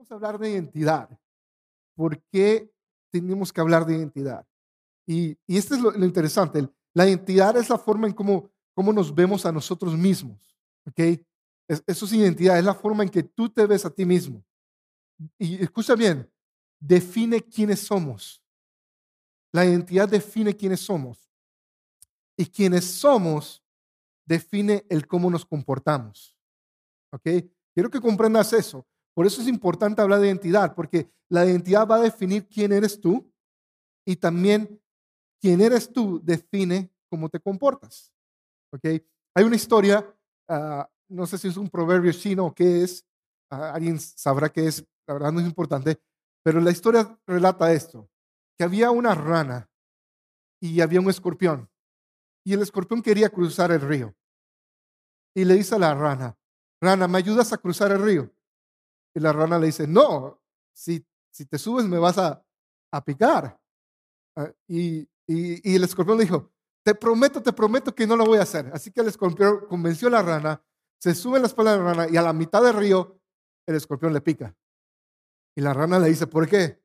vamos a hablar de identidad. ¿Por qué tenemos que hablar de identidad? Y, y esto es lo, interesante. La identidad es la forma en cómo, cómo nos vemos a nosotros mismos. ¿Ok? eso es identidad, es la forma en que tú te ves a ti mismo. Y escucha bien, define quiénes somos. La identidad define quiénes somos. Y quiénes somos define el cómo nos comportamos. ¿Ok? Quiero que comprendas eso. Por eso es importante hablar de identidad, porque la identidad va a definir quién eres tú y también quién eres tú define cómo te comportas. ¿Ok? Hay una historia, ah, no sé si es un proverbio chino o qué es, ah, alguien sabrá qué es, la verdad no es importante, pero la historia relata esto, que había una rana y había un escorpión, y el escorpión quería cruzar el río. Y le dice a la rana, rana, ¿me ayudas a cruzar el río? Y la rana le dice, no, si, si te subes me vas a, a picar. Ah, y, y, el escorpión le dijo, te prometo, te prometo que no lo voy a hacer. Así que el escorpión convenció a la rana, se sube en la espalda de la rana y a la mitad del río el escorpión le pica. Y la rana le dice, ¿por qué?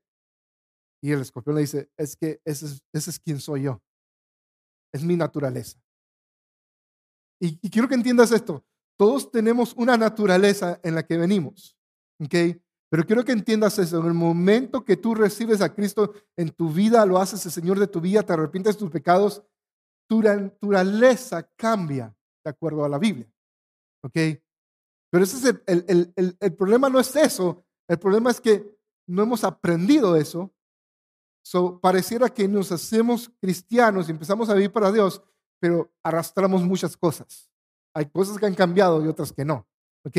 Y el escorpión le dice, es que ese es, ese es quien soy yo. Es mi naturaleza. Y, y, quiero que entiendas esto. Todos tenemos una naturaleza en la que venimos. ¿Ok? Pero quiero que entiendas eso. En el momento que tú recibes a Cristo en tu vida, lo haces el Señor de tu vida, te arrepientes de tus pecados, tu naturaleza cambia de acuerdo a la Biblia. ¿Ok? Pero ese es el, problema no es eso. El problema es que no hemos aprendido eso. So, pareciera que nos hacemos cristianos y empezamos a vivir para Dios, pero arrastramos muchas cosas. Hay cosas que han cambiado y otras que no. ¿Ok?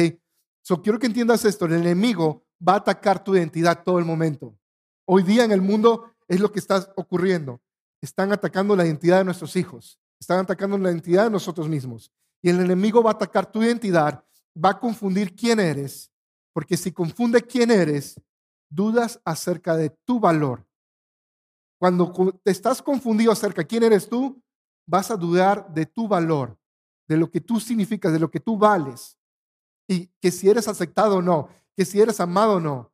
So, quiero que entiendas esto. El enemigo va a atacar tu identidad todo el momento. Hoy día en el mundo es lo que está ocurriendo. Están atacando la identidad de nuestros hijos. Están atacando la identidad de nosotros mismos. Y el enemigo va a atacar tu identidad, va a confundir quién eres, porque si confunde quién eres, dudas acerca de tu valor. Cuando te estás confundido acerca de quién eres tú, vas a dudar de tu valor, de lo que tú significas, de lo que tú vales y que si eres aceptado o no, que si eres amado o no.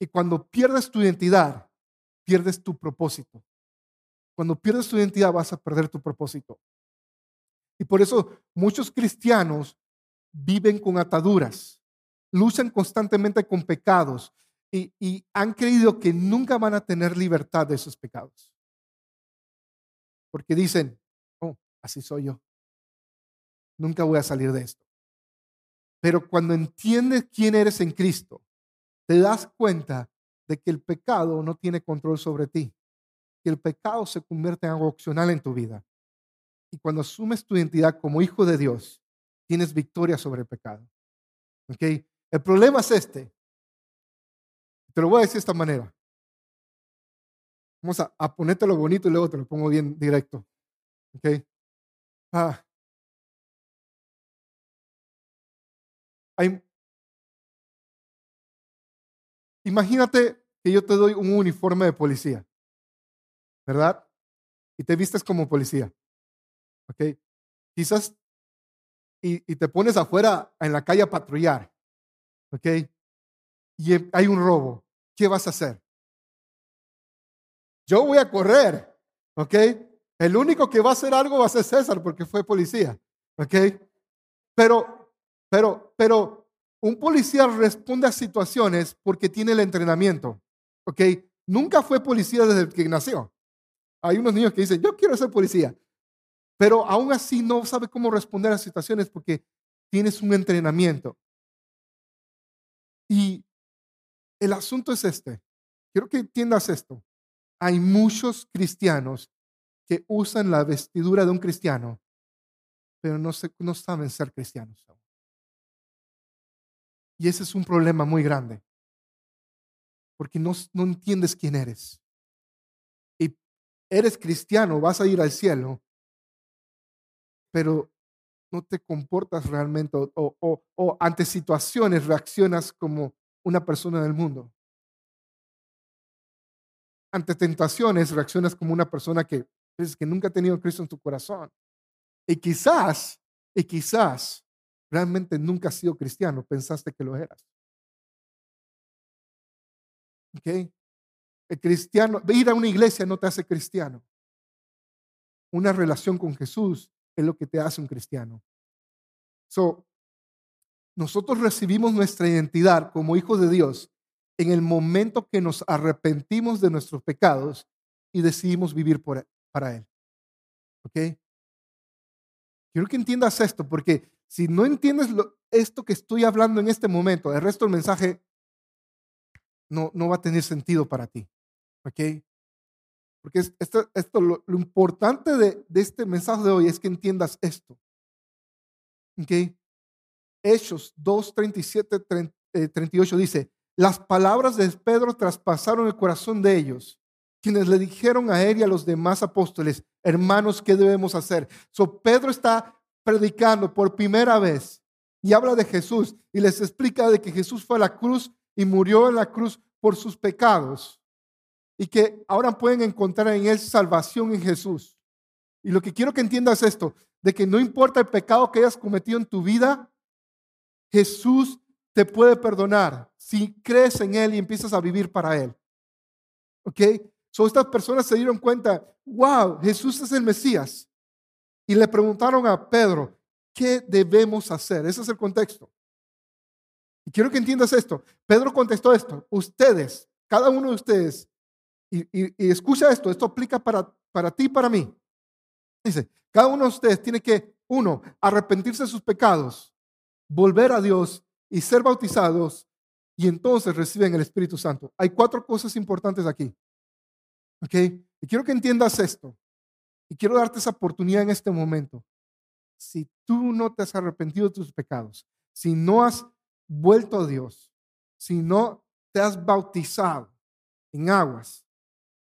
Y cuando pierdes tu identidad, pierdes tu propósito. Cuando pierdes tu identidad vas a perder tu propósito. Y por eso muchos cristianos viven con ataduras, luchan constantemente con pecados y, han creído que nunca van a tener libertad de esos pecados. Porque dicen, oh, así soy yo. Nunca voy a salir de esto. Pero cuando entiendes quién eres en Cristo, te das cuenta de que el pecado no tiene control sobre ti, que el pecado se convierte en algo opcional en tu vida. Y cuando asumes tu identidad como hijo de Dios, tienes victoria sobre el pecado. ¿Ok? El problema es este. Te lo voy a decir de esta manera. Vamos a, a ponerte lo bonito y luego te lo pongo bien directo. ¿Ok? Ah, imagínate que yo te doy un uniforme de policía, ¿verdad? Y te vistes como policía, ¿ok? Quizás, y, y te pones afuera en la calle a patrullar, ¿ok? Y hay un robo, ¿qué vas a hacer? Yo voy a correr, ¿ok? El único que va a hacer algo va a ser César porque fue policía, ¿ok? Pero pero, pero un policía responde a situaciones porque tiene el entrenamiento. ¿Ok? Nunca fue policía desde que nació. Hay unos niños que dicen, yo quiero ser policía. Pero aún así no sabe cómo responder a situaciones porque tienes un entrenamiento. Y el asunto es este. Quiero que entiendas esto. Hay muchos cristianos que usan la vestidura de un cristiano, pero no, no saben ser cristianos. Y ese es un problema muy grande, porque no, no entiendes quién eres. Y eres cristiano, vas a ir al cielo, pero no te comportas realmente o, o, o, ante situaciones reaccionas como una persona del mundo. Ante tentaciones reaccionas como una persona que, que nunca ha tenido Cristo en tu corazón. Y quizás, y quizás realmente nunca has sido cristiano, pensaste que lo eras. ¿Ok? El cristiano, ir a una iglesia no te hace cristiano. Una relación con Jesús es lo que te hace un cristiano. So, nosotros recibimos nuestra identidad como hijos de Dios en el momento que nos arrepentimos de nuestros pecados y decidimos vivir por, para Él. ¿Ok? Quiero que entiendas esto, porque si no entiendes esto que estoy hablando en este momento, el resto del mensaje no, no va a tener sentido para ti. ¿Ok? Porque esto, esto lo, importante de, de, este mensaje de hoy es que entiendas esto. ¿Ok? Hechos 2, 37, 38 dice, las palabras de Pedro traspasaron el corazón de ellos, quienes le dijeron a él y a los demás apóstoles, hermanos, ¿qué debemos hacer? So Pedro está predicando por primera vez y habla de Jesús y les explica de que Jesús fue a la cruz y murió en la cruz por sus pecados y que ahora pueden encontrar en él salvación en Jesús. Y lo que quiero que entiendas es esto, de que no importa el pecado que hayas cometido en tu vida, Jesús te puede perdonar si crees en Él y empiezas a vivir para Él. ¿Ok? So estas personas se dieron cuenta, wow, Jesús es el Mesías. Y le preguntaron a Pedro, ¿qué debemos hacer? Ese es el contexto. Y quiero que entiendas esto. Pedro contestó esto, ustedes, cada uno de ustedes, y, escucha esto, esto aplica para, para ti y para mí. Dice, cada uno de ustedes tiene que, uno, arrepentirse de sus pecados volver a Dios y ser bautizados y entonces reciben el Espíritu Santo. Hay cuatro cosas importantes aquí. ¿Ok? Y quiero que entiendas esto. Y quiero darte esa oportunidad en este momento. Si tú no te has arrepentido de tus pecados, si no has vuelto a Dios, si no te has bautizado en aguas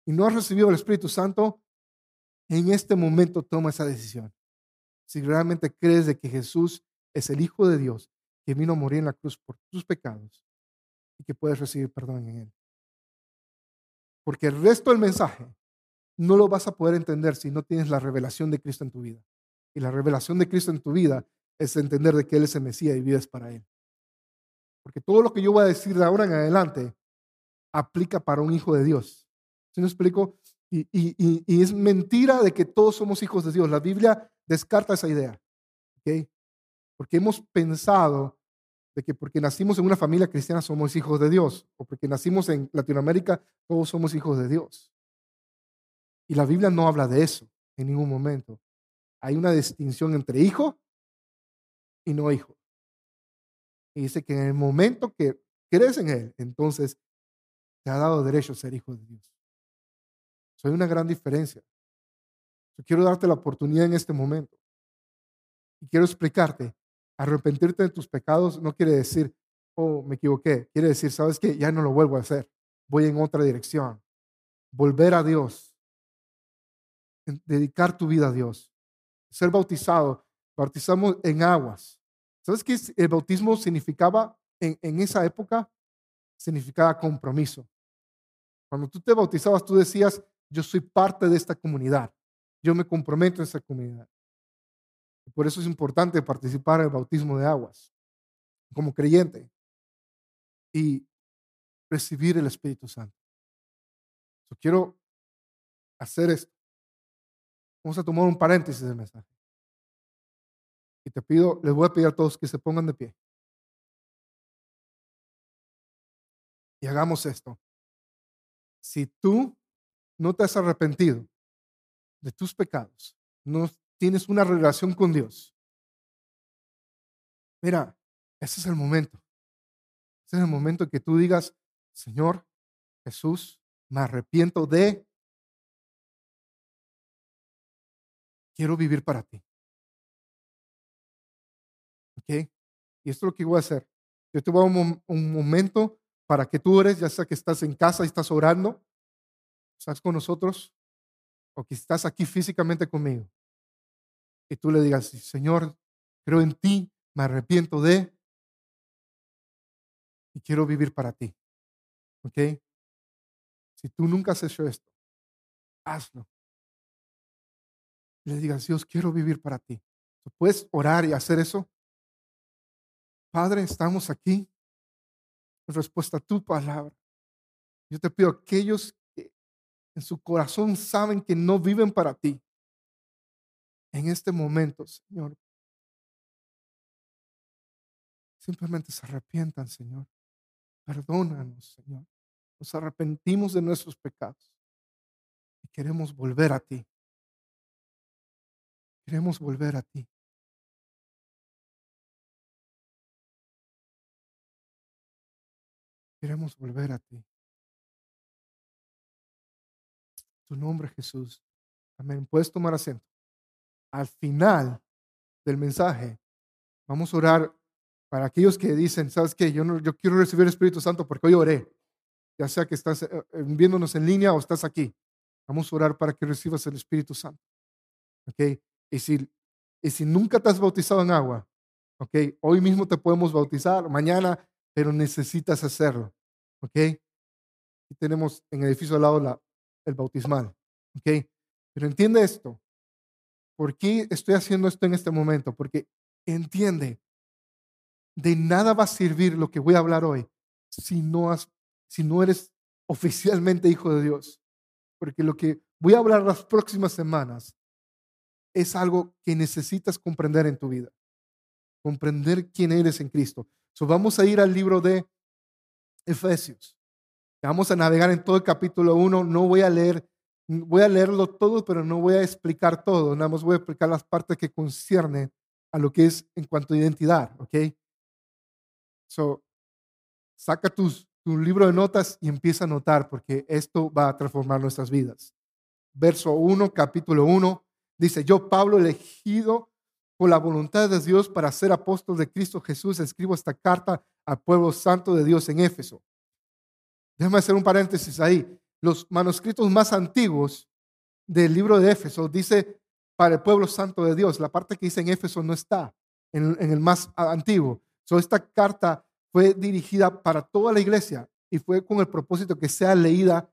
y no has recibido el Espíritu Santo, en este momento toma esa decisión. Si realmente crees de que Jesús es el Hijo de Dios que vino a morir en la cruz por tus pecados y que puedes recibir perdón en Él. Porque el resto del mensaje no lo vas a poder entender si no tienes la revelación de Cristo en tu vida. Y la revelación de Cristo en tu vida es entender de que Él es el Mesías y vives para Él. Porque todo lo que yo voy a decir de ahora en adelante aplica para un hijo de Dios. ¿Sí me explico? Y, es mentira de que todos somos hijos de Dios. La Biblia descarta esa idea. ¿okay? Porque hemos pensado de que porque nacimos en una familia cristiana somos hijos de Dios, o porque nacimos en Latinoamérica todos somos hijos de Dios. Y la Biblia no habla de eso en ningún momento. Hay una distinción entre hijo y no hijo. Y dice que en el momento que crees en Él, entonces te ha dado derecho a ser hijo de Dios. Soy una gran diferencia. Yo quiero darte la oportunidad en este momento. Y quiero explicarte Arrepentirte de tus pecados no quiere decir, oh, me equivoqué. Quiere decir, ¿sabes qué? Ya no lo vuelvo a hacer. Voy en otra dirección. Volver a Dios. Dedicar tu vida a Dios. Ser bautizado. Bautizamos en aguas. ¿Sabes qué el bautismo significaba en, en esa época? Significaba compromiso. Cuando tú te bautizabas, tú decías, yo soy parte de esta comunidad. Yo me comprometo en esta comunidad. Por eso es importante participar en el bautismo de aguas como creyente y recibir el Espíritu Santo. Yo quiero hacer esto. Vamos a tomar un paréntesis del mensaje. Y te pido, les voy a pedir a todos que se pongan de pie. Y hagamos esto. Si tú no te has arrepentido de tus pecados, no tienes una relación con Dios, mira, ese es el momento. Ese es el momento que tú digas, Señor Jesús, me arrepiento de, quiero vivir para ti. ¿Ok? Y esto es lo que voy a hacer. Yo te voy a un, momento para que tú ores, ya sea que estás en casa y estás orando, estás con nosotros, o que estás aquí físicamente conmigo y tú le digas, Señor, creo en ti, me arrepiento de y quiero vivir para ti. ¿Ok? Si tú nunca has hecho esto, hazlo. Le digas, Dios, quiero vivir para ti. ¿Puedes orar y hacer eso? Padre, estamos aquí en respuesta a tu palabra. Yo te pido, aquellos que en su corazón saben que no viven para ti, en este momento, Señor, simplemente se arrepientan, Señor. Perdónanos, Señor. Nos arrepentimos de nuestros pecados y queremos volver a ti. Queremos volver a ti. Queremos volver a ti. Tu nombre, Jesús. Amén. Puedes tomar asiento. Al final del mensaje, vamos a orar para aquellos que dicen, ¿sabes qué? Yo, no, yo quiero recibir el Espíritu Santo porque hoy oré. Ya sea que estás eh, eh, viéndonos en línea o estás aquí. Vamos a orar para que recibas el Espíritu Santo. ¿Ok? Y si, y si nunca te has bautizado en agua, ¿ok? Hoy mismo te podemos bautizar, mañana pero necesitas hacerlo. ¿Ok? Y tenemos en el edificio al lado la, el bautismal. ¿Ok? Pero entiende esto. ¿Por qué estoy haciendo esto en este momento? Porque entiende, de nada va a servir lo que voy a hablar hoy si no, has, si no eres oficialmente hijo de Dios. Porque lo que voy a hablar las próximas semanas es algo que necesitas comprender en tu vida. Comprender quién eres en Cristo. So, vamos a ir al libro de Efesios. Vamos a navegar en todo el capítulo 1. No voy a leer, voy a leerlo todo, pero no voy a explicar todo. Nada más voy a explicar las partes que conciernen a lo que es en cuanto a identidad, ¿ok? So, saca tus, tu libro de notas y empieza a notar, porque esto va a transformar nuestras vidas. Verso 1, capítulo 1, dice, yo, Pablo, elegido por la voluntad de Dios para ser apóstol de Cristo Jesús, escribo esta carta al pueblo santo de Dios en Éfeso. Déjame hacer un paréntesis ahí. Los manuscritos más antiguos del libro de Éfeso dice para el pueblo santo de Dios. La parte que dice en Éfeso no está en, el más antiguo. So, esta carta fue dirigida para toda la iglesia y fue con el propósito que sea leída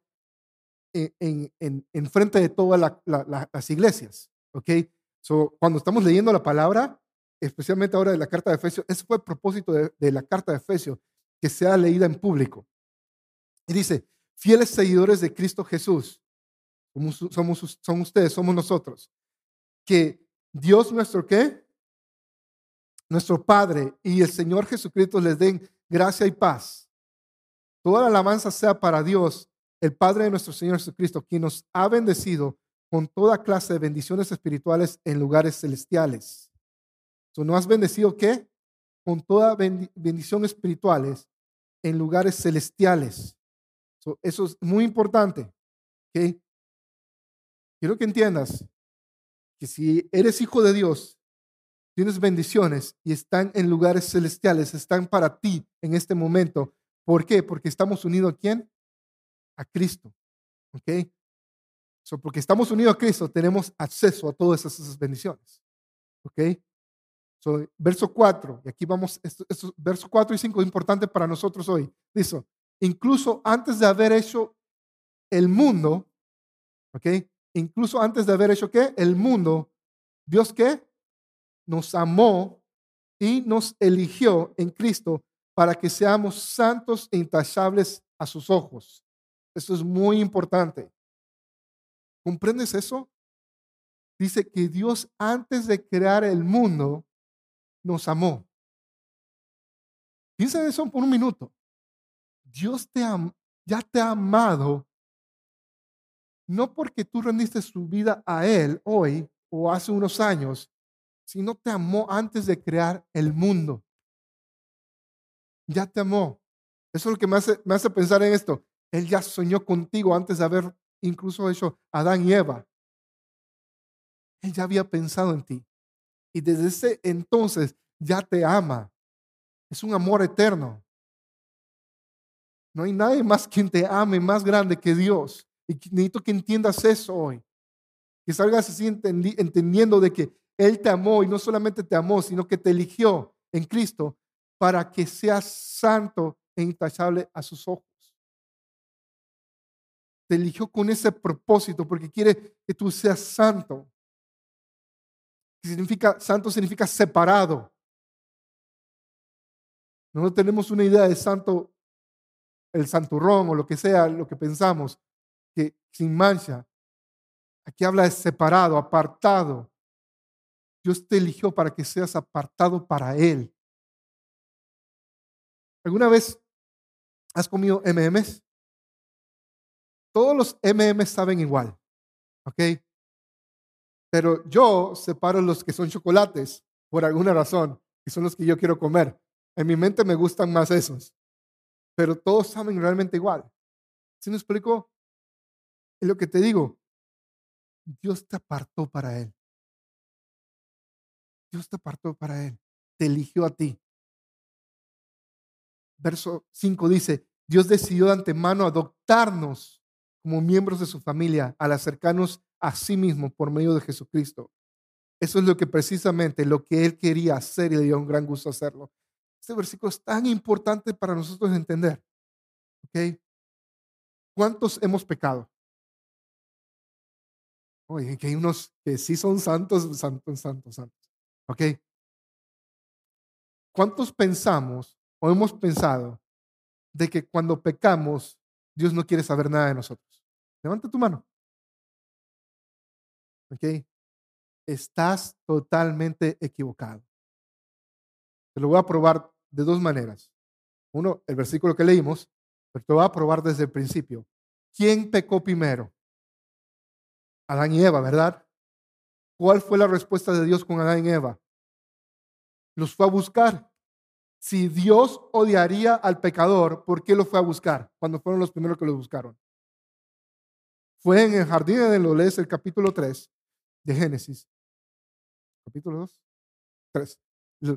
en, en, frente de todas las iglesias. ¿Ok? cuando estamos leyendo la palabra, especialmente ahora de la carta de Efesios, ese fue el propósito de, la carta de Efesios, que sea leída en público. Y dice, fieles seguidores de Cristo Jesús, como somos, son ustedes, somos nosotros, que Dios nuestro qué? Nuestro Padre y el Señor Jesucristo les den gracia y paz. Toda la alabanza sea para Dios, el Padre de nuestro Señor Jesucristo, quien nos ha bendecido con toda clase de bendiciones espirituales en lugares celestiales. ¿No has bendecido qué? Con toda bendición espirituales en lugares celestiales. eso es muy importante. Quiero que entiendas que si eres hijo de Dios, tienes bendiciones y están en lugares celestiales, están para ti en este momento. ¿Por qué? Porque estamos unidos a quién? A Cristo. ¿Ok? Porque estamos unidos a Cristo, tenemos acceso a todas esas bendiciones. ¿Ok? So, verso 4, y aquí vamos, esto, verso 4 y 5 es importante para nosotros hoy. Dice, incluso antes de haber hecho el mundo, ¿ok? Incluso antes de haber hecho qué? El mundo, Dios qué? Nos amó y nos eligió en Cristo para que seamos santos e intachables a sus ojos. Esto es muy importante. ¿Comprendes eso? Dice que Dios antes de crear el mundo nos amó. Piensa en eso por un minuto. Dios te ya te ha amado no porque tú rendiste su vida a Él hoy o hace unos años, sino te amó antes de crear el mundo. Ya te amó. Eso es lo que me hace, me hace pensar en esto. Él ya soñó contigo antes de haber incluso eso, Adán y Eva. Él ya había pensado en ti. Y desde ese entonces ya te ama. Es un amor eterno. No hay nadie más quien te ame más grande que Dios. Y necesito que entiendas eso hoy. Que salgas así entendiendo de que Él te amó y no solamente te amó, sino que te eligió en Cristo para que seas santo e intachable a sus ojos te eligió con ese propósito porque quiere que tú seas santo. Significa, santo significa separado. No tenemos una idea de santo el santurrón o lo que sea, lo que pensamos, que sin mancha. Aquí habla de separado, apartado. Dios te eligió para que seas apartado para Él. ¿Alguna vez has comido MMs? Todos los MMs saben igual, ¿ok? Pero yo separo los que son chocolates por alguna razón, que son los que yo quiero comer. En mi mente me gustan más esos, pero todos saben realmente igual. ¿Sí me explico? Es lo que te digo. Dios te apartó para Él. Dios te apartó para Él. Te eligió a ti. Verso 5 dice, Dios decidió de antemano adoptarnos como miembros de su familia al acercarnos a sí mismo por medio de Jesucristo. Eso es lo que precisamente lo que él quería hacer y le dio un gran gusto hacerlo. Este versículo es tan importante para nosotros entender. ¿Ok? ¿Cuántos hemos pecado? Oye, que hay unos que sí son santos, santos, santos, santos. ¿Ok? ¿Cuántos pensamos o hemos pensado de que cuando pecamos, Dios no quiere saber nada de nosotros? Levanta tu mano. ¿Ok? Estás totalmente equivocado. Te lo voy a probar de dos maneras. Uno, el versículo que leímos, pero te lo voy a probar desde el principio. ¿Quién pecó primero? Adán y Eva, ¿verdad? ¿Cuál fue la respuesta de Dios con Adán y Eva? Los fue a buscar. Si Dios odiaría al pecador, ¿por qué lo fue a buscar cuando fueron los primeros que lo buscaron? Fue en el jardín de lo lees el capítulo 3 de Génesis. Capítulo 2, 3.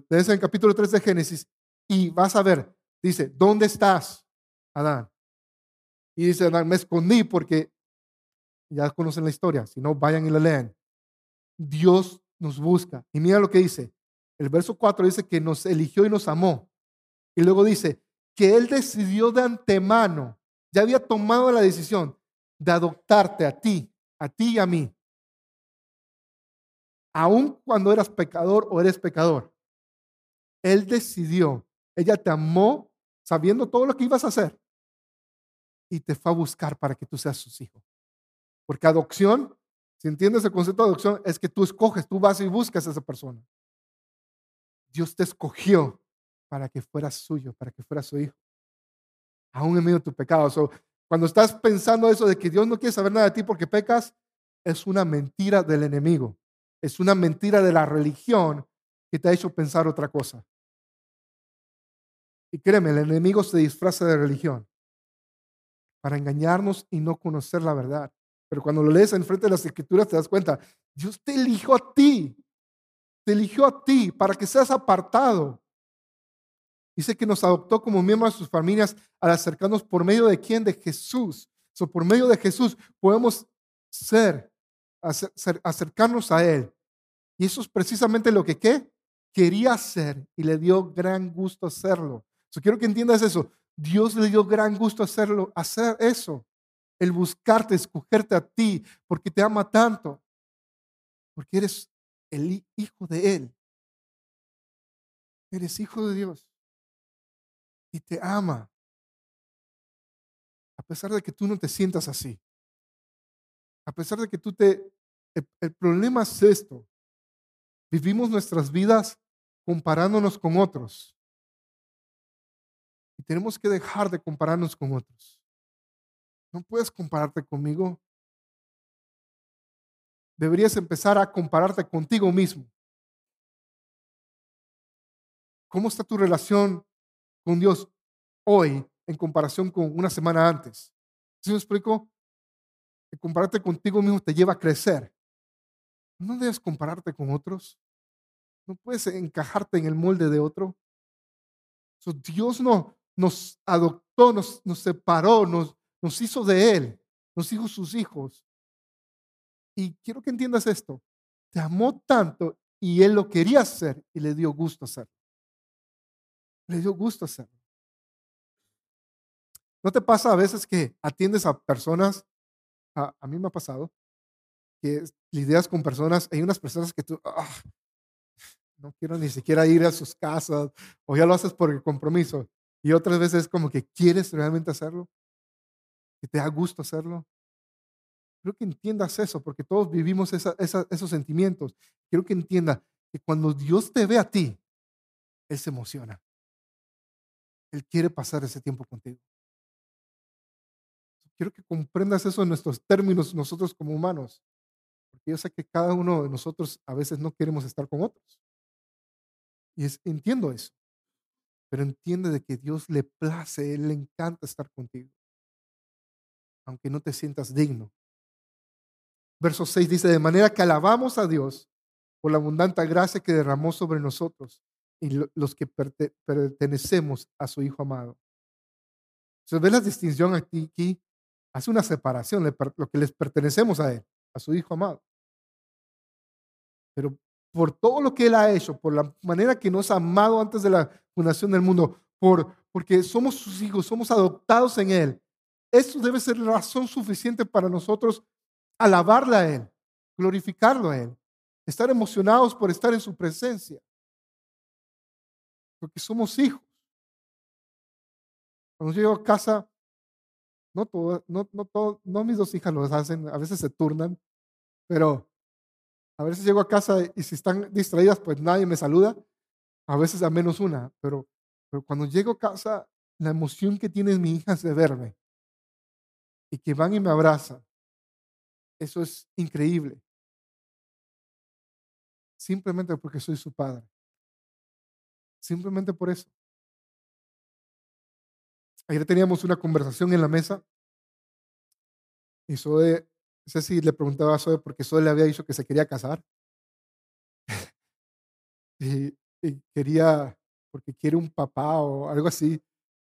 Lees el capítulo 3 de Génesis y vas a ver, dice, ¿dónde estás, Adán? Y dice Adán, me escondí porque ya conocen la historia, si no, vayan y la lean. Dios nos busca. Y mira lo que dice. El verso 4 dice que nos eligió y nos amó. Y luego dice que Él decidió de antemano, ya había tomado la decisión de adoptarte a ti, a ti y a mí. Aun cuando eras pecador o eres pecador, Él decidió, ella te amó sabiendo todo lo que ibas a hacer y te fue a buscar para que tú seas sus hijos. Porque adopción, si entiendes el concepto de adopción, es que tú escoges, tú vas y buscas a esa persona. Dios te escogió para que fueras suyo, para que fueras su hijo. Aún en medio de tu pecado. Cuando estás pensando eso de que Dios no quiere saber nada de ti porque pecas, es una mentira del enemigo. Es una mentira de la religión que te ha hecho pensar otra cosa. Y créeme, el enemigo se disfraza de religión para engañarnos y no conocer la verdad. Pero cuando lo lees en frente de las escrituras te das cuenta, Dios te eligió a ti, te eligió a ti para que seas apartado, Dice que nos adoptó como miembros de sus familias al acercarnos por medio de quién? De Jesús. So, por medio de Jesús podemos ser, acercarnos a Él. Y eso es precisamente lo que ¿qué? quería hacer y le dio gran gusto hacerlo. So, quiero que entiendas eso. Dios le dio gran gusto hacerlo, hacer eso. El buscarte, escogerte a ti, porque te ama tanto. Porque eres el hijo de Él. Eres hijo de Dios y te ama. A pesar de que tú no te sientas así. A pesar de que tú te... El, problema es esto. Vivimos nuestras vidas comparándonos con otros. Y tenemos que dejar de compararnos con otros. No puedes compararte conmigo. Deberías empezar a compararte contigo mismo. ¿Cómo está tu relación con Dios hoy en comparación con una semana antes. ¿Sí me explico? Compararte contigo mismo te lleva a crecer. No debes compararte con otros. No puedes encajarte en el molde de otro. Dios no, nos adoptó, nos, separó, nos, nos hizo de Él, nos hizo sus hijos. Y quiero que entiendas esto. Te amó tanto y Él lo quería hacer y le dio gusto hacerlo. Le dio gusto hacerlo. ¿No te pasa a veces que atiendes a personas? A, mí me ha pasado que lidias con personas, hay unas personas que tú, ah, no quiero ni siquiera ir a sus casas, o ya lo haces por el compromiso. Y otras veces es como que quieres realmente hacerlo, que te da gusto hacerlo. Quiero que entiendas eso, porque todos vivimos esos sentimientos. Quiero que entienda que cuando Dios te ve a ti, Él se emociona. Él quiere pasar ese tiempo contigo. Quiero que comprendas eso en nuestros términos nosotros como humanos, porque yo sé que cada uno de nosotros a veces no queremos estar con otros. Y entiendo eso, pero entiende de que Dios le place, Él le encanta estar contigo, aunque no te sientas digno Verso 6 dice, de manera que alabamos a Dios por la abundante gracia que derramó sobre nosotros y los que pertenecemos a su Hijo amado. Se ve la distinción aquí, hace una separación, lo que les pertenecemos a Él, a su Hijo amado. Pero por todo lo que Él ha hecho, por la manera que nos ha amado antes de la fundación del mundo, por, porque somos sus hijos, somos adoptados en Él, eso debe ser razón suficiente para nosotros alabarle a Él, glorificarlo a Él, estar emocionados por estar en su presencia. Porque somos hijos. Cuando llego a casa, no, todo, no, no, no mis dos hijas lo hacen, a veces se turnan, pero a veces llego a casa y si están distraídas, pues nadie me saluda, a veces a menos una, pero, pero cuando llego a casa, la emoción que tienen mis hijas de verme y que van y me abrazan eso es increíble. Simplemente porque soy su padre. Simplemente por eso. Ayer teníamos una conversación en la mesa y Zoe, no sé si le preguntaba a Zoe porque Zoe le había dicho que se quería casar. y, quería, porque quiere un papá o algo así.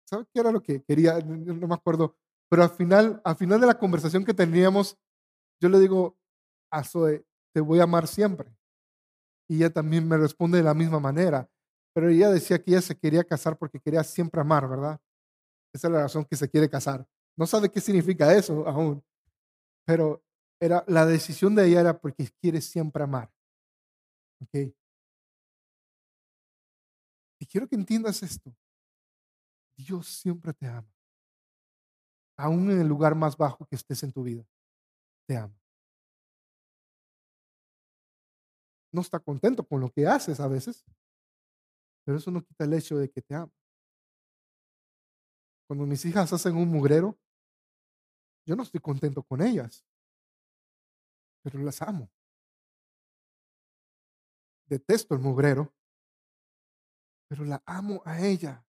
¿Sabes qué era lo que quería? No, no me acuerdo. Pero al final, al final de la conversación que teníamos, yo le digo a Zoe, te voy a amar siempre. Y ella también me responde de la misma manera. Pero ella decía que ella se quería casar porque quería siempre amar, ¿verdad? Esa es la razón que se quiere casar. No sabe qué significa eso aún. Pero era, la decisión de ella era porque quiere siempre amar. ¿Ok? Y quiero que entiendas esto. Dios siempre te ama. Aún en el lugar más bajo que estés en tu vida te ama. No está contento con lo que haces a veces, pero eso no quita el hecho de que te ama. Cuando mis hijas hacen un mugrero, yo no estoy contento con ellas, pero las amo. Detesto el mugrero, pero la amo a ella.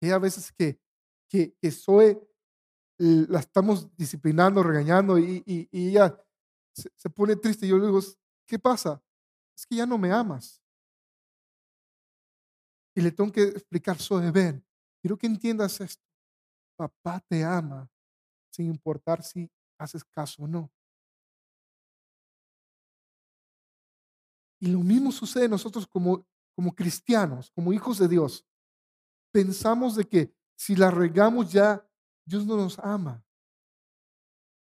Y a veces que, que, que soy la estamos disciplinando, regañando y, ella se, pone triste. Y yo le digo, ¿qué pasa? Es que ya no me amas. Y le tengo que explicar, soy ven, quiero que entiendas esto. Papá te ama sin importar si haces caso o no. Y lo mismo sucede nosotros como, como cristianos, como hijos de Dios. Pensamos de que si la regamos ya Dios no nos ama.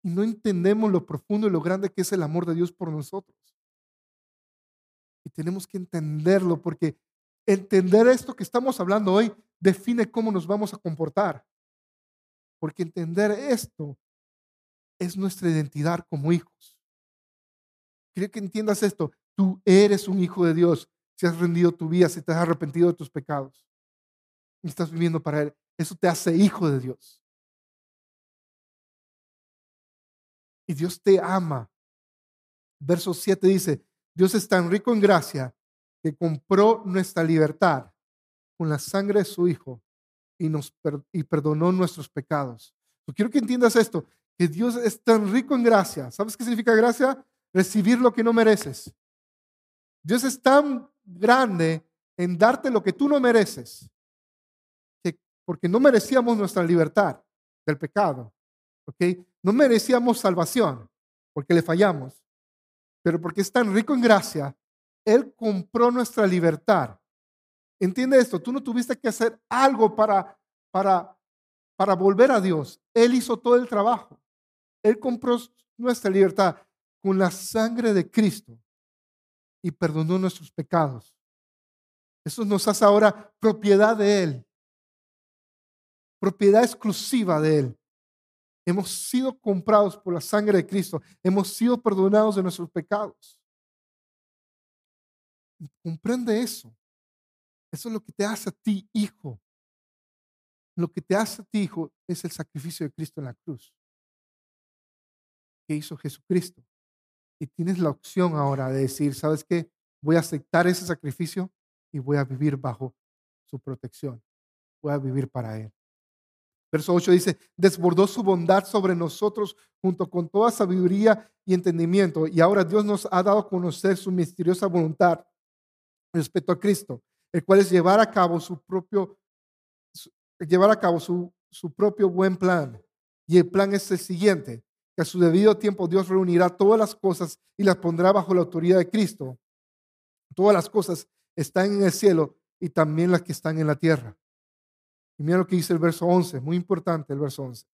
Y no entendemos lo profundo y lo grande que es el amor de Dios por nosotros. Y tenemos que entenderlo porque entender esto que estamos hablando hoy define cómo nos vamos a comportar. Porque entender esto es nuestra identidad como hijos. Quiero que entiendas esto. Tú eres un hijo de Dios si has rendido tu vida, si te has arrepentido de tus pecados. Y estás viviendo para Él. Eso te hace hijo de Dios. y Dios te ama. Verso 7 dice, Dios es tan rico en gracia que compró nuestra libertad con la sangre de su Hijo y, nos y perdonó nuestros pecados. Yo quiero que entiendas esto, que Dios es tan rico en gracia. ¿Sabes qué significa gracia? Recibir lo que no mereces. Dios es tan grande en darte lo que tú no mereces, que porque no merecíamos nuestra libertad del pecado. ¿ok? No merecíamos salvación porque le fallamos, pero porque es tan rico en gracia, Él compró nuestra libertad. Entiende esto, tú no tuviste que hacer algo para, para, para volver a Dios. Él hizo todo el trabajo. Él compró nuestra libertad con la sangre de Cristo y perdonó nuestros pecados. Eso nos hace ahora propiedad de Él. propiedad exclusiva de Él. Hemos sido comprados por la sangre de Cristo. Hemos sido perdonados de nuestros pecados. Comprende eso. Eso es lo que te hace a ti, hijo. Lo que te hace a ti, hijo, es el sacrificio de Cristo en la cruz. Que hizo Jesucristo. Y tienes la opción ahora de decir, ¿sabes qué? Voy a aceptar ese sacrificio y voy a vivir bajo su protección. Voy a vivir para Él. Verso 8 dice, desbordó su bondad sobre nosotros junto con toda sabiduría y entendimiento. Y ahora Dios nos ha dado a conocer su misteriosa voluntad respecto a Cristo, el cual es llevar a cabo su propio, llevar a cabo su, su propio buen plan. Y el plan es el siguiente, que a su debido tiempo Dios reunirá todas las cosas y las pondrá bajo la autoridad de Cristo. Todas las cosas están en el cielo y también las que están en la tierra. Y mira lo que dice el verso 11, muy importante el verso 11.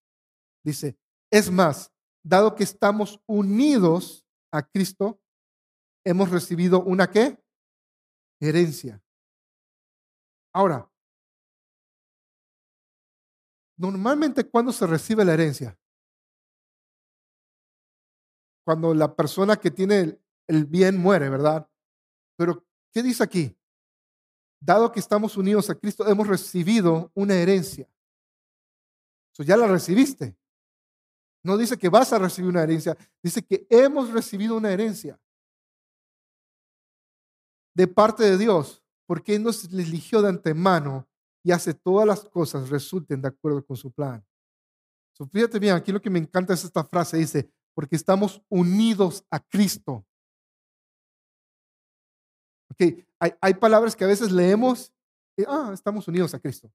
Dice, es más, dado que estamos unidos a Cristo, hemos recibido una qué? Herencia. Ahora, normalmente ¿cuándo se recibe la herencia? Cuando la persona que tiene el bien muere, ¿verdad? Pero, ¿qué dice aquí? dado que estamos unidos a Cristo, hemos recibido una herencia. Eso ya la recibiste. No dice que vas a recibir una herencia, dice que hemos recibido una herencia de parte de Dios, porque Él nos eligió de antemano y hace todas las cosas resulten de acuerdo con su plan. fíjate bien, aquí lo que me encanta es esta frase, dice, porque estamos unidos a Cristo. Okay. Hay, hay, palabras que a veces leemos y, ah, estamos unidos a Cristo.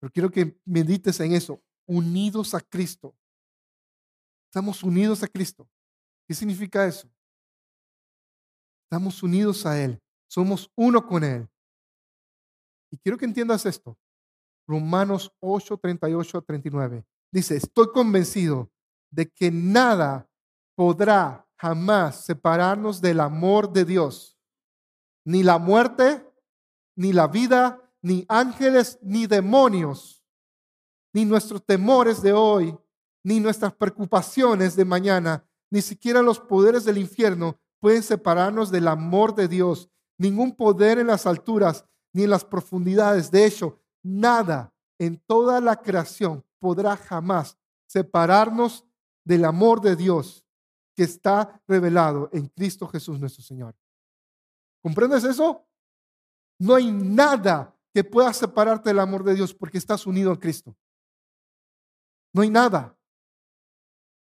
Pero quiero que medites en eso, unidos a Cristo. Estamos unidos a Cristo. ¿Qué significa eso? Estamos unidos a Él. Somos uno con Él. Y quiero que entiendas esto. Romanos 8, 38 a 39. Dice, estoy convencido de que nada podrá jamás separarnos del amor de Dios ni la muerte, ni la vida, ni ángeles, ni demonios, ni nuestros temores de hoy, ni nuestras preocupaciones de mañana, ni siquiera los poderes del infierno pueden separarnos del amor de Dios. Ningún poder en las alturas ni en las profundidades. De hecho, nada en toda la creación podrá jamás separarnos del amor de Dios que está revelado en Cristo Jesús nuestro Señor. ¿Comprendes eso? No hay nada que pueda separarte del amor de Dios porque estás unido a Cristo. No hay nada.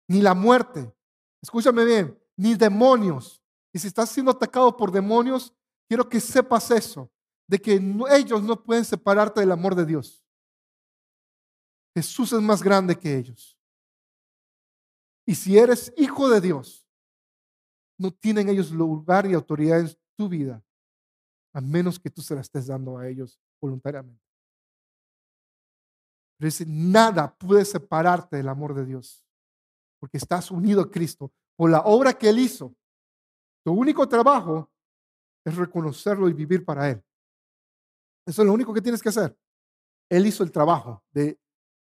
Ni la muerte. Escúchame bien, ni demonios. Y si estás siendo atacado por demonios, quiero que sepas eso, de que ellos no pueden separarte del amor de Dios. Jesús es más grande que ellos. Y si eres hijo de Dios, no tienen ellos lugar y autoridad en tu vida, a menos que tú se la estés dando a ellos voluntariamente. Pero dice, nada puede separarte del amor de Dios, porque estás unido a Cristo por la obra que Él hizo. Tu único trabajo es reconocerlo y vivir para Él. Eso es lo único que tienes que hacer. Él hizo el trabajo de,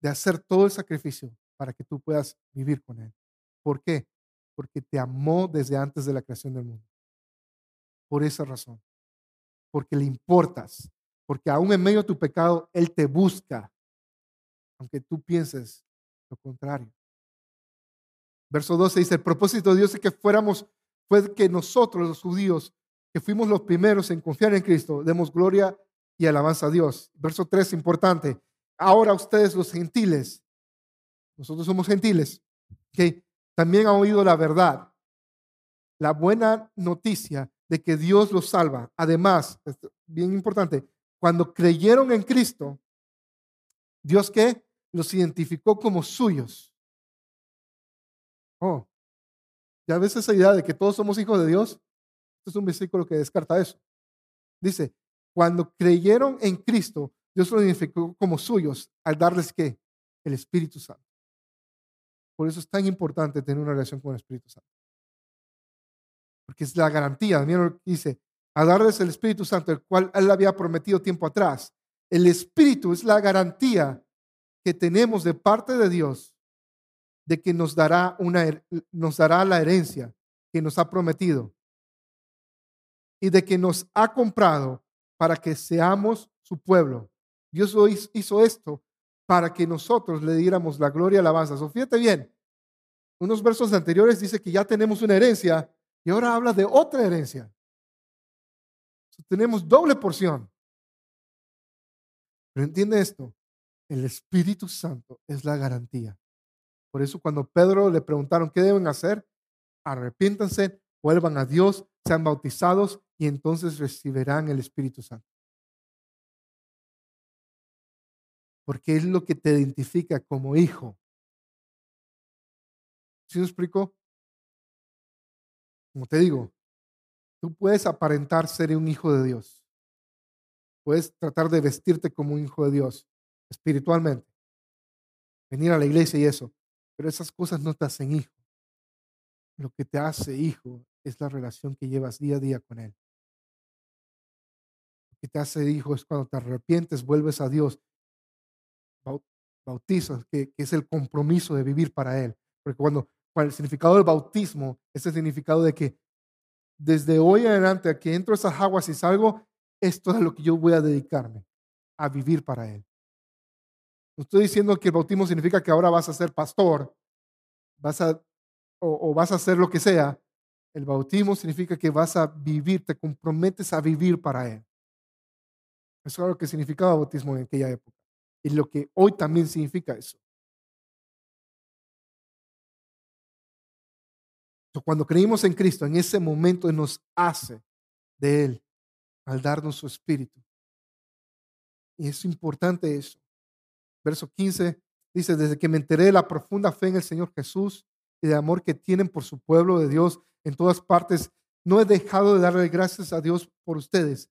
de hacer todo el sacrificio para que tú puedas vivir con Él. ¿Por qué? Porque te amó desde antes de la creación del mundo por esa razón. Porque le importas. Porque aún en medio de tu pecado, Él te busca. Aunque tú pienses lo contrario. Verso 12 dice, el propósito de Dios es que fuéramos, fue que nosotros los judíos, que fuimos los primeros en confiar en Cristo, demos gloria y alabanza a Dios. Verso 3, importante. Ahora ustedes los gentiles, nosotros somos gentiles, que también han oído la verdad, la buena noticia de que Dios los salva. Además, bien importante, cuando creyeron en Cristo, Dios que los identificó como suyos. Oh, ya ves esa idea de que todos somos hijos de Dios. Este es un versículo que descarta eso. Dice, cuando creyeron en Cristo, Dios los identificó como suyos al darles que el Espíritu Santo. Por eso es tan importante tener una relación con el Espíritu Santo porque es la garantía. Mira dice, a darles el Espíritu Santo, el cual Él había prometido tiempo atrás. El Espíritu es la garantía que tenemos de parte de Dios de que nos dará, una, nos dará la herencia que nos ha prometido y de que nos ha comprado para que seamos su pueblo. Dios hizo esto para que nosotros le diéramos la gloria y alabanza. So, fíjate bien, unos versos anteriores dice que ya tenemos una herencia y ahora habla de otra herencia. tenemos doble porción. Pero entiende esto, el Espíritu Santo es la garantía. Por eso cuando Pedro le preguntaron qué deben hacer, arrepiéntanse, vuelvan a Dios, sean bautizados y entonces recibirán el Espíritu Santo. Porque es lo que te identifica como hijo. ¿Sí me explico? Como te digo, tú puedes aparentar ser un hijo de Dios. Puedes tratar de vestirte como un hijo de Dios espiritualmente. Venir a la iglesia y eso. Pero esas cosas no te hacen hijo. Lo que te hace hijo es la relación que llevas día a día con Él. Lo que te hace hijo es cuando te arrepientes, vuelves a Dios, bautizas, que, es el compromiso de vivir para Él. Porque cuando, cuando el significado del bautismo es el significado de que desde hoy adelante, a que entro a esas aguas y salgo, esto es lo que yo voy a dedicarme, a vivir para Él. No estoy diciendo que el bautismo significa que ahora vas a ser pastor, vas a, o, vas a hacer lo que sea. El bautismo significa que vas a vivir, te comprometes a vivir para Él. Eso es lo que significaba bautismo en aquella época. Y lo que hoy también significa eso. Cuando creímos en Cristo, en ese momento nos hace de Él al darnos su espíritu. Y es importante eso. Verso 15 dice, desde que me enteré de la profunda fe en el Señor Jesús y de amor que tienen por su pueblo de Dios en todas partes, no he dejado de darle gracias a Dios por ustedes.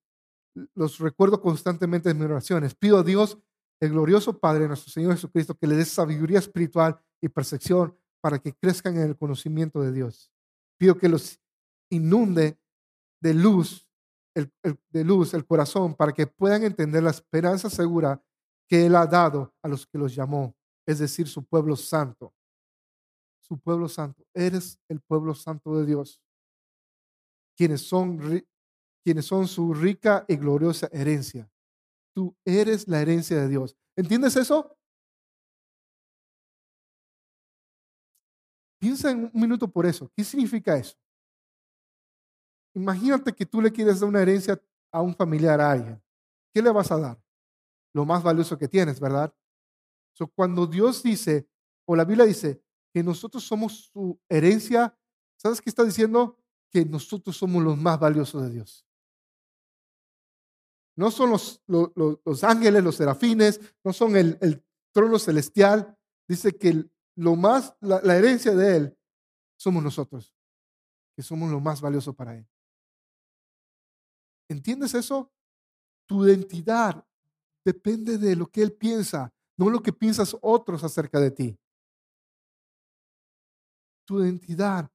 Los recuerdo constantemente en mis oraciones. Pido a Dios, el glorioso Padre, nuestro Señor Jesucristo, que le dé sabiduría espiritual y percepción para que crezcan en el conocimiento de Dios. Pido que los inunde de luz, de luz el corazón para que puedan entender la esperanza segura que Él ha dado a los que los llamó, es decir, su pueblo santo. Su pueblo santo. Eres el pueblo santo de Dios, quienes son, quienes son su rica y gloriosa herencia. Tú eres la herencia de Dios. ¿Entiendes eso? Piensa en un minuto por eso. ¿Qué significa eso? Imagínate que tú le quieres dar una herencia a un familiar, a alguien. ¿Qué le vas a dar? Lo más valioso que tienes, ¿verdad? So, cuando Dios dice, o la Biblia dice, que nosotros somos su herencia, ¿sabes qué está diciendo? Que nosotros somos los más valiosos de Dios. No son los, los, ángeles, los serafines, no son el, trono celestial. Dice que lo más, la, la herencia de Él somos nosotros, que somos lo más valioso para Él. ¿Entiendes eso? Tu identidad depende de lo que Él piensa, no lo que piensas otros acerca de ti. Tu identidad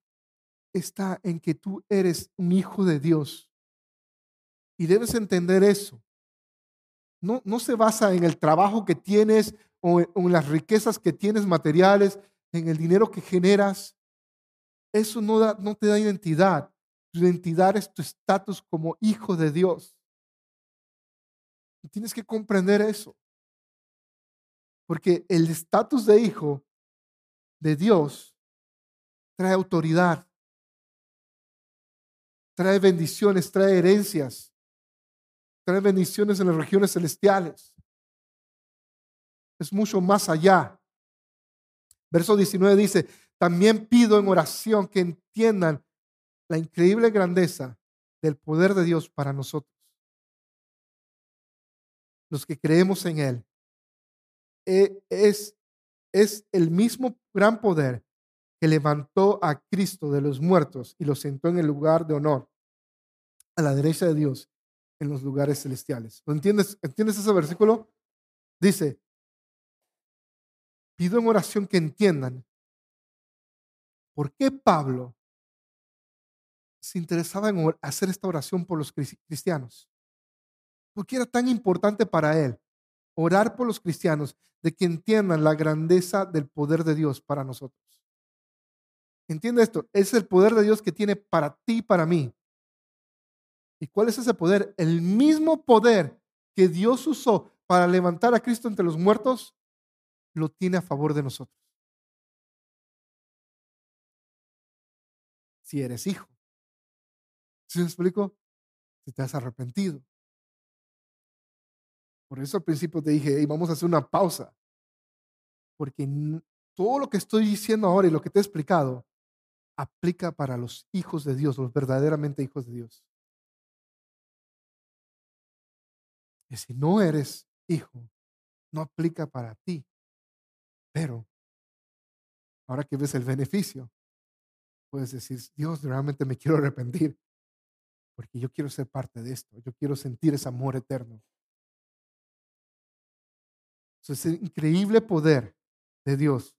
está en que tú eres un hijo de Dios. Y debes entender eso. No, no se basa en el trabajo que tienes o en, las riquezas que tienes materiales, en el dinero que generas. Eso no, da, no te da identidad. Tu identidad es tu estatus como hijo de Dios tienes que comprender eso. Porque el estatus de hijo de Dios trae autoridad, trae bendiciones, trae herencias, trae bendiciones en las regiones celestiales. Es mucho más allá. Verso 19 dice, también pido en oración que entiendan la increíble grandeza del poder de Dios para nosotros los que creemos en Él, e, es, es el mismo gran poder que levantó a Cristo de los muertos y lo sentó en el lugar de honor, a la derecha de Dios, en los lugares celestiales. ¿Lo entiendes? ¿Entiendes ese versículo? Dice, pido en oración que entiendan por qué Pablo se interesaba en hacer esta oración por los cristianos. ¿Por qué era tan importante para él? orar por los cristianos de que entiendan la grandeza del poder de Dios para nosotros. Entiende esto, es el poder de Dios que tiene para ti y para mí. ¿Y cuál es ese poder? El mismo poder que Dios usó para levantar a Cristo entre los muertos, lo tiene a favor de nosotros. Si eres hijo. ¿Sí me explico? Si te has arrepentido. Por eso al principio te dije, vamos a hacer una pausa. Porque todo lo que estoy diciendo ahora y lo que te he explicado aplica para los hijos de Dios, los verdaderamente hijos de Dios. Y si no eres hijo, no aplica para ti. Pero ahora que ves el beneficio, puedes decir, Dios, realmente me quiero arrepentir, porque yo quiero ser parte de esto, yo quiero sentir ese amor eterno. Ese increíble poder de Dios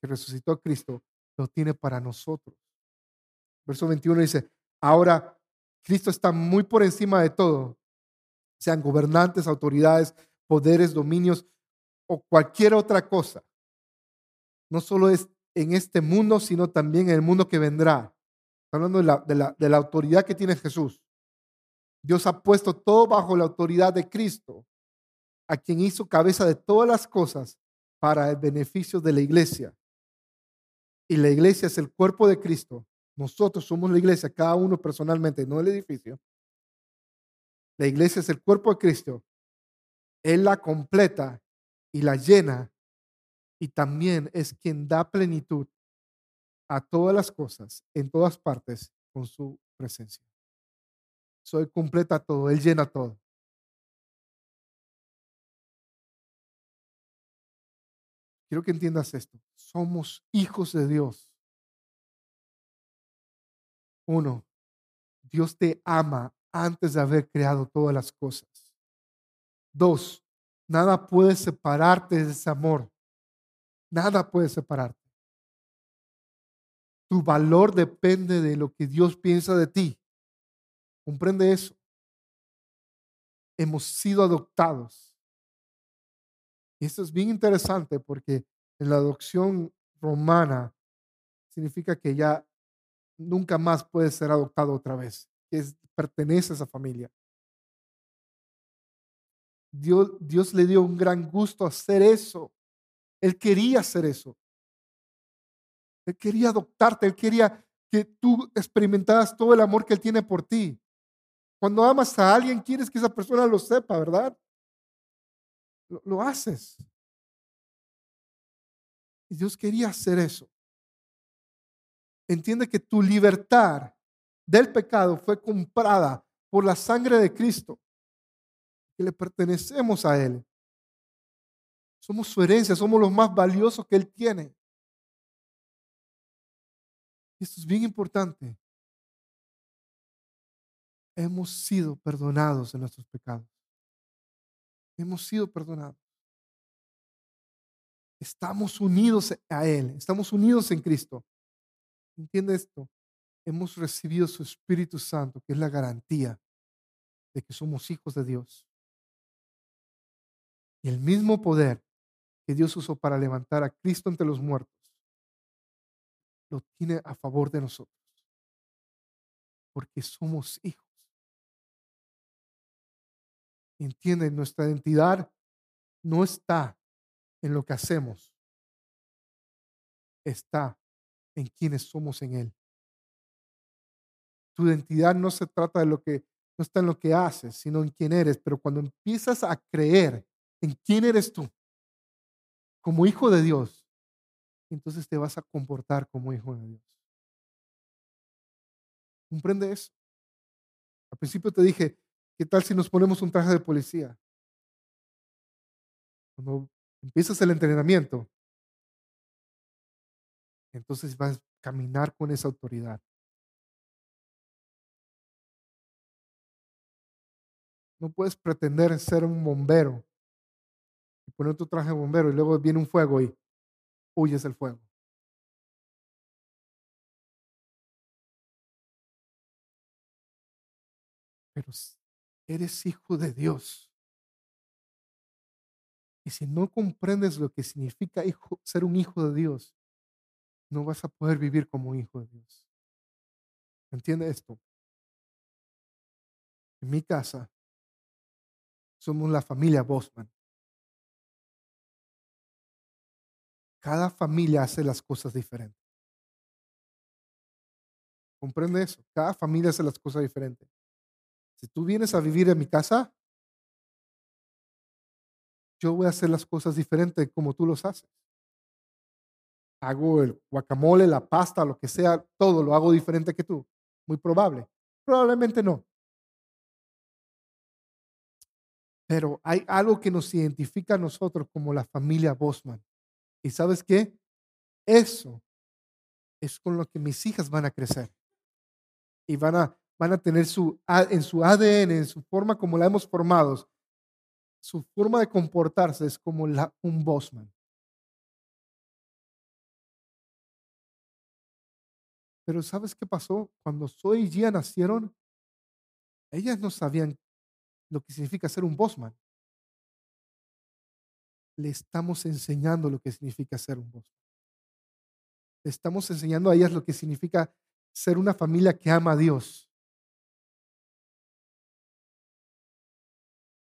que resucitó a Cristo lo tiene para nosotros. Verso 21 dice, ahora Cristo está muy por encima de todo, sean gobernantes, autoridades, poderes, dominios o cualquier otra cosa. No solo es en este mundo, sino también en el mundo que vendrá. hablando de la, de la, de la autoridad que tiene Jesús. Dios ha puesto todo bajo la autoridad de Cristo, a quien hizo cabeza de todas las cosas para el beneficio de la iglesia. Y la iglesia es el cuerpo de Cristo. Nosotros somos la iglesia, cada uno personalmente, no el edificio. La iglesia es el cuerpo de Cristo. Él la completa y la llena y también es quien da plenitud a todas las cosas, en todas partes, con su presencia. Soy completa todo, Él llena todo. Quiero que entiendas esto. Somos hijos de Dios. Uno, Dios te ama antes de haber creado todas las cosas. Dos, nada puede separarte de ese amor. Nada puede separarte. Tu valor depende de lo que Dios piensa de ti. ¿Comprende eso? Hemos sido adoptados. Y esto es bien interesante porque en la adopción romana significa que ya nunca más puedes ser adoptado otra vez, que pertenece a esa familia. Dios, Dios le dio un gran gusto hacer eso. Él quería hacer eso. Él quería adoptarte, Él quería que tú experimentaras todo el amor que Él tiene por ti. Cuando amas a alguien, quieres que esa persona lo sepa, ¿verdad? Lo, haces. Y Dios quería hacer eso. Entiende que tu libertad del pecado fue comprada por la sangre de Cristo, que le pertenecemos a Él. Somos su herencia, somos los más valiosos que Él tiene. Esto es bien importante. Hemos sido perdonados en nuestros pecados. Hemos sido perdonados. Estamos unidos a Él, estamos unidos en Cristo. ¿Entiende esto? Hemos recibido su Espíritu Santo, que es la garantía de que somos hijos de Dios. Y el mismo poder que Dios usó para levantar a Cristo entre los muertos, lo tiene a favor de nosotros. Porque somos hijos. Entienden, nuestra identidad no está en lo que hacemos, está en quienes somos en Él. Tu identidad no se trata de lo que, no está en lo que haces, sino en quién eres. Pero cuando empiezas a creer en quién eres tú, como hijo de Dios, entonces te vas a comportar como hijo de Dios. ¿Comprende eso? Al principio te dije, ¿qué tal si nos ponemos un traje de policía? Cuando empiezas el entrenamiento, entonces vas a caminar con esa autoridad. No puedes pretender ser un bombero poner tu traje de bombero y luego viene un fuego y huyes el fuego. Pero eres hijo de Dios. Y si no comprendes lo que significa ser un hijo de Dios, no vas a poder vivir como un hijo de Dios. ¿Entiende esto? En mi casa somos la familia Bosman. Cada familia hace las cosas diferentes. ¿Comprende eso? Cada familia hace las cosas diferentes. Si tú vienes a vivir en mi casa, yo voy a hacer las cosas diferentes como tú los haces. Hago el guacamole, la pasta, lo que sea, todo lo hago diferente que tú. Muy probable. Probablemente no. Pero hay algo que nos identifica a nosotros como la familia Bosman. ¿Y sabes qué? Eso es con lo que mis hijas van a crecer. Y van a, van a tener su, en su ADN, en su forma como la hemos formado, su forma de comportarse es como la, un Bosman. Pero ¿sabes qué pasó? Cuando Zoe y Gia nacieron, ellas no sabían lo que significa ser un Bosman. Le estamos enseñando lo que significa ser un Bosman. Le estamos enseñando a ellas lo que significa ser una familia que ama a Dios.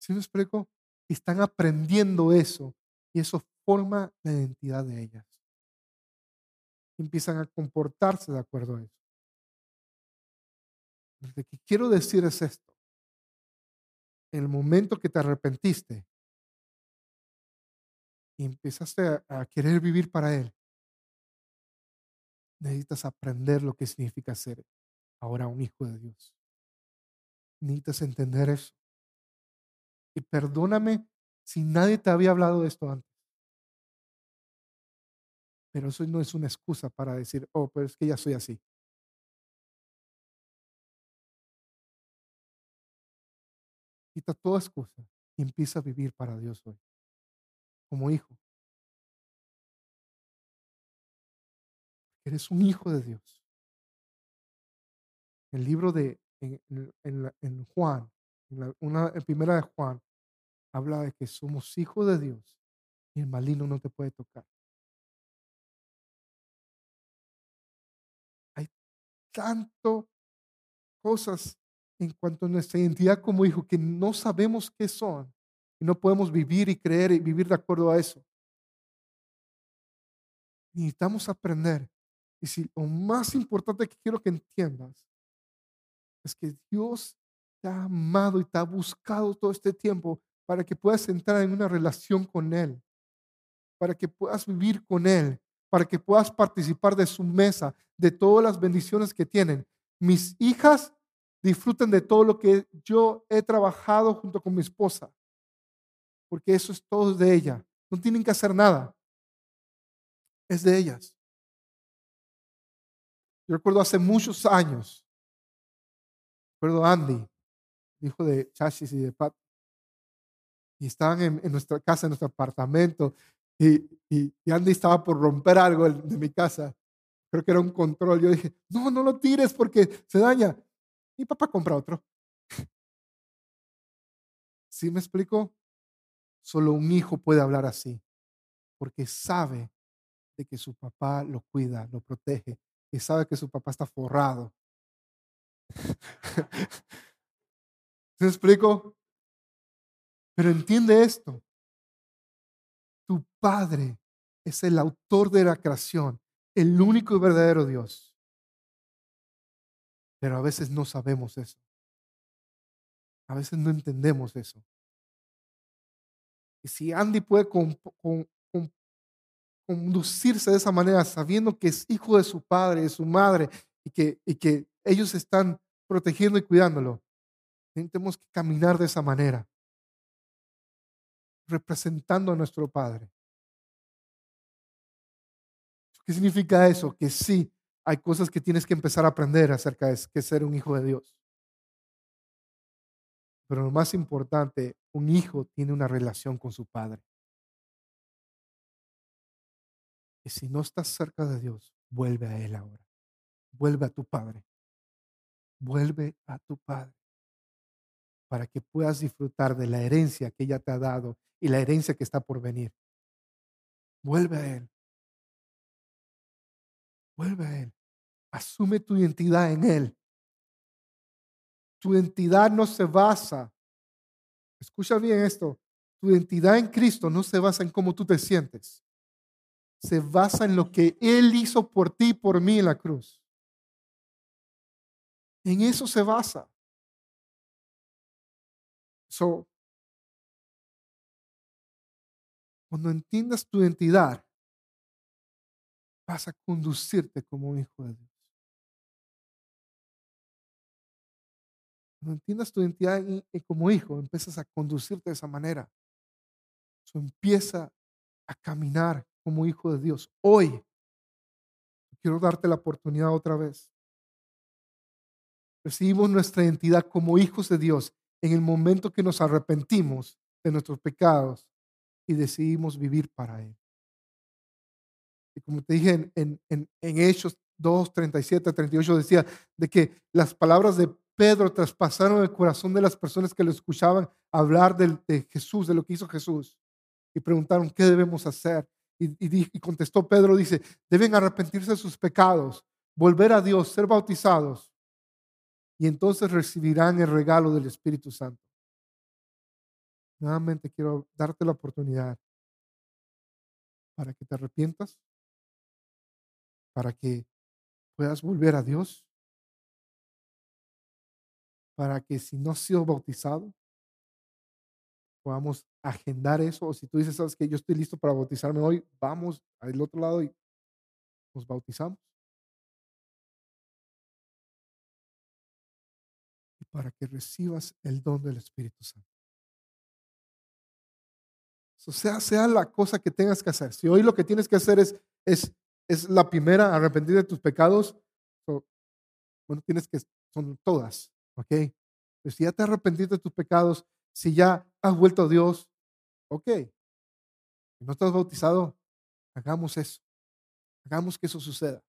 ¿Sí me explico? Están aprendiendo eso y eso forma la identidad de ellas. Empiezan a comportarse de acuerdo a eso. Lo que quiero decir es esto. El momento que te arrepentiste y empezaste a, a querer vivir para Él, necesitas aprender lo que significa ser ahora un hijo de Dios. Necesitas entender eso. Y perdóname si nadie te había hablado de esto antes. Pero eso no es una excusa para decir, oh, pero es que ya soy así. Quita toda excusa y empieza a vivir para Dios hoy, como hijo. Eres un hijo de Dios. El libro de en, en- en Juan, en la, una, primera de Juan, habla de que somos hijos de Dios y el maligno no te puede tocar. Hay tanto cosas en cuanto a nuestra identidad como hijo que no sabemos qué son y no podemos vivir y creer y vivir de acuerdo a eso. Necesitamos aprender. Y si lo más importante que quiero que entiendas es que Dios te ha amado y te ha buscado todo este tiempo para que puedas entrar en una relación con Él, para que puedas vivir con Él, para que puedas participar de su mesa, de todas las bendiciones que tienen. Mis hijas disfruten de todo lo que yo he trabajado junto con mi esposa, porque eso es todo de ella. No tienen que hacer nada, es de ellas. Yo recuerdo hace muchos años, recuerdo Andy, hijo de Chachis y de Pat, y estaban en, nuestra casa, en nuestro apartamento, y, y, Andy estaba por romper algo de mi casa. Creo que era un control. Yo dije, no, no lo tires porque se daña. Mi papá compra otro. ¿Sí me explico? Solo un hijo puede hablar así, porque sabe de que su papá lo cuida, lo protege, y sabe que su papá está forrado. ¿Sí me explico? Pero entiende esto. Tu Padre es el autor de la creación, el único y verdadero Dios. Pero a veces no sabemos eso. A veces no entendemos eso. Y si Andy puede con- con- con- conducirse de esa manera, sabiendo que es hijo de su padre, de su madre, y que, y que ellos están protegiendo y cuidándolo, tenemos que caminar de esa manera, representando a nuestro Padre. ¿Qué significa eso? Que sí, hay cosas que tienes que empezar a aprender acerca de que ser un hijo de Dios. Pero lo más importante, un hijo tiene una relación con su padre. Y si no estás cerca de Dios, vuelve a Él ahora. Vuelve a tu padre. Vuelve a tu padre. Para que puedas disfrutar de la herencia que ella te ha dado y la herencia que está por venir. Vuelve a Él. Vuelve a Él. Asume tu identidad en Él. Tu identidad no se basa, escucha bien esto, tu identidad en Cristo no se basa en cómo tú te sientes. Se basa en lo que Él hizo por ti y por mí en la cruz. En eso se basa. So, cuando entiendas tu identidad, vas a conducirte como hijo de Dios. Cuando entiendas tu identidad como hijo, empiezas a conducirte de esa manera. Empieza a caminar como hijo de Dios. Hoy quiero darte la oportunidad otra vez. Recibimos nuestra identidad como hijos de Dios en el momento que nos arrepentimos de nuestros pecados y decidimos vivir para Él. Y como te dije en, en, Hechos 2, 37, 38, decía de que las palabras de Pedro traspasaron el corazón de las personas que lo escuchaban hablar de, de Jesús, de lo que hizo Jesús. Y preguntaron, ¿qué debemos hacer? Y, y contestó Pedro, dice, deben arrepentirse de sus pecados, volver a Dios, ser bautizados y entonces recibirán el regalo del Espíritu Santo. Nuevamente quiero darte la oportunidad para que te arrepientas, para que puedas volver a Dios, para que si no has sido bautizado, podamos agendar eso. O si tú dices, sabes que yo estoy listo para bautizarme hoy, vamos al otro lado y nos bautizamos. Para que recibas el don del Espíritu Santo. O sea, sea la cosa que tengas que hacer. Si hoy lo que tienes que hacer es, es, es la primera, arrepentir de tus pecados, bueno, tienes que, son todas, ¿ok? Pues si ya te arrepentiste de tus pecados, si ya has vuelto a Dios, ok. Si no estás bautizado, hagamos eso. Hagamos que eso suceda.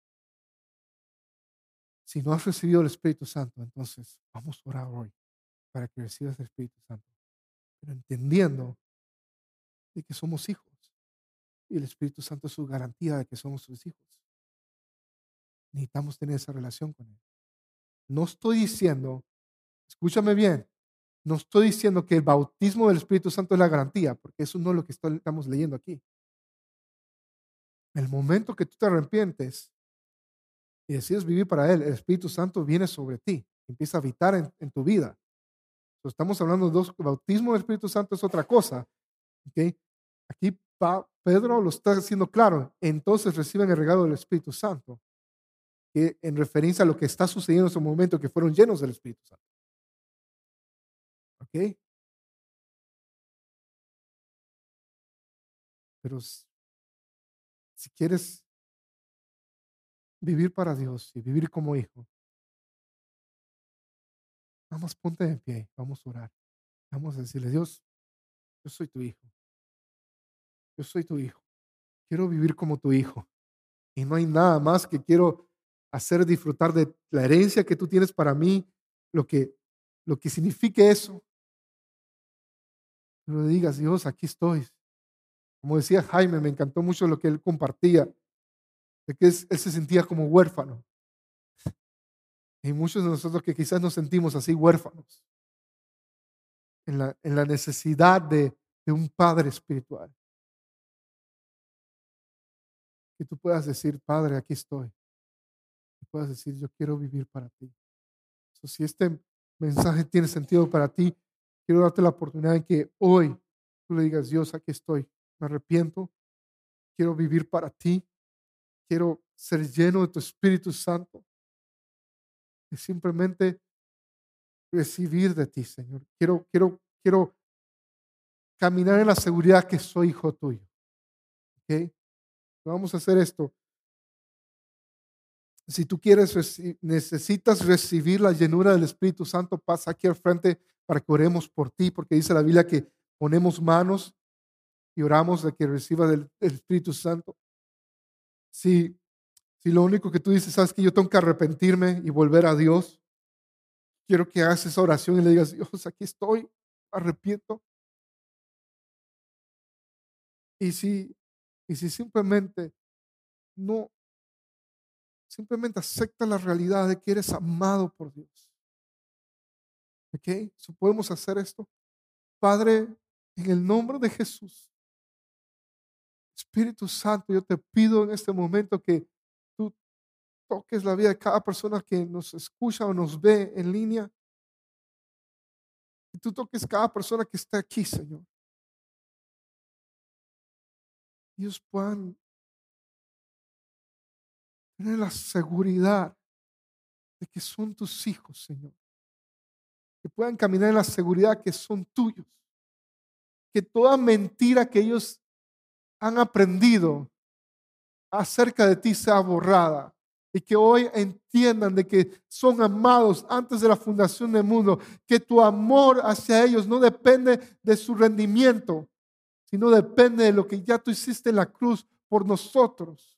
Si no has recibido el Espíritu Santo, entonces vamos a orar hoy para que recibas el Espíritu Santo. Pero entendiendo de que somos hijos. Y el Espíritu Santo es su garantía de que somos sus hijos. Necesitamos tener esa relación con Él. No estoy diciendo, escúchame bien, no estoy diciendo que el bautismo del Espíritu Santo es la garantía, porque eso no es lo que estamos leyendo aquí. El momento que tú te arrepientes, y decides vivir para Él, el Espíritu Santo viene sobre ti, empieza a habitar en, tu vida. estamos hablando de dos, bautismo del Espíritu Santo es otra cosa. ¿okay? Aquí Pedro lo está haciendo claro, entonces reciben el regalo del Espíritu Santo, que en referencia a lo que está sucediendo en ese momento, que fueron llenos del Espíritu Santo. ¿Ok? Pero si quieres vivir para Dios y vivir como hijo. Vamos, ponte de pie, vamos a orar. Vamos a decirle, Dios, yo soy tu hijo. Yo soy tu hijo. Quiero vivir como tu hijo. Y no hay nada más que quiero hacer disfrutar de la herencia que tú tienes para mí, lo que, lo que signifique eso. No digas, Dios, aquí estoy. Como decía Jaime, me encantó mucho lo que él compartía de que él se sentía como huérfano. Y muchos de nosotros que quizás nos sentimos así huérfanos, en la, en la necesidad de, de un Padre espiritual. Que tú puedas decir, Padre, aquí estoy. Puedas decir, yo quiero vivir para ti. si este mensaje tiene sentido para ti, quiero darte la oportunidad de que hoy tú le digas, Dios, aquí estoy. Me arrepiento. Quiero vivir para ti quiero ser lleno de tu Espíritu Santo. Y simplemente recibir de ti, Señor. Quiero, quiero, quiero caminar en la seguridad que soy hijo tuyo. ¿Ok? Vamos a hacer esto. Si tú quieres, necesitas recibir la llenura del Espíritu Santo, pasa aquí al frente para que oremos por ti, porque dice la Biblia que ponemos manos y oramos de que reciba del Espíritu Santo. Si, si lo único que tú dices, sabes que yo tengo que arrepentirme y volver a Dios, quiero que hagas esa oración y le digas, Dios, aquí estoy, arrepiento. Y si, y si simplemente no, simplemente acepta la realidad de que eres amado por Dios. ¿Ok? So podemos hacer esto. Padre, en el nombre de Jesús, Espíritu Santo, yo te pido en este momento que tú toques la vida de cada persona que nos escucha o nos ve en línea. Que tú toques cada persona que está aquí, Señor. Ellos puedan tener la seguridad de que son tus hijos, Señor. Que puedan caminar en la seguridad que son tuyos. Que toda mentira que ellos han aprendido acerca de ti sea borrada y que hoy entiendan de que son amados antes de la fundación del mundo, que tu amor hacia ellos no depende de su rendimiento, sino depende de lo que ya tú hiciste en la cruz por nosotros.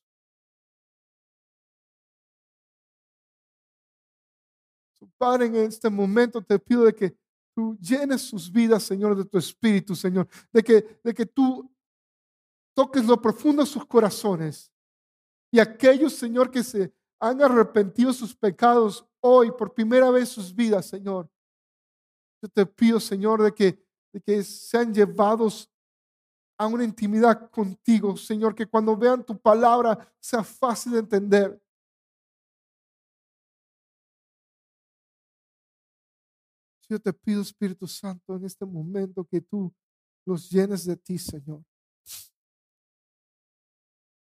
Padre, en este momento te pido de que tú llenes sus vidas, Señor, de tu espíritu, Señor, de que, de que tú toques lo profundo de sus corazones. Y aquellos, Señor, que se han arrepentido sus pecados hoy por primera vez sus vidas, Señor. Yo te pido, Señor, de que, de que sean llevados a una intimidad contigo, Señor, que cuando vean tu palabra sea fácil de entender. Yo te pido, Espíritu Santo, en este momento que tú los llenes de ti, Señor.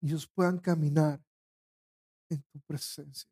Y ellos puedan caminar en tu presencia.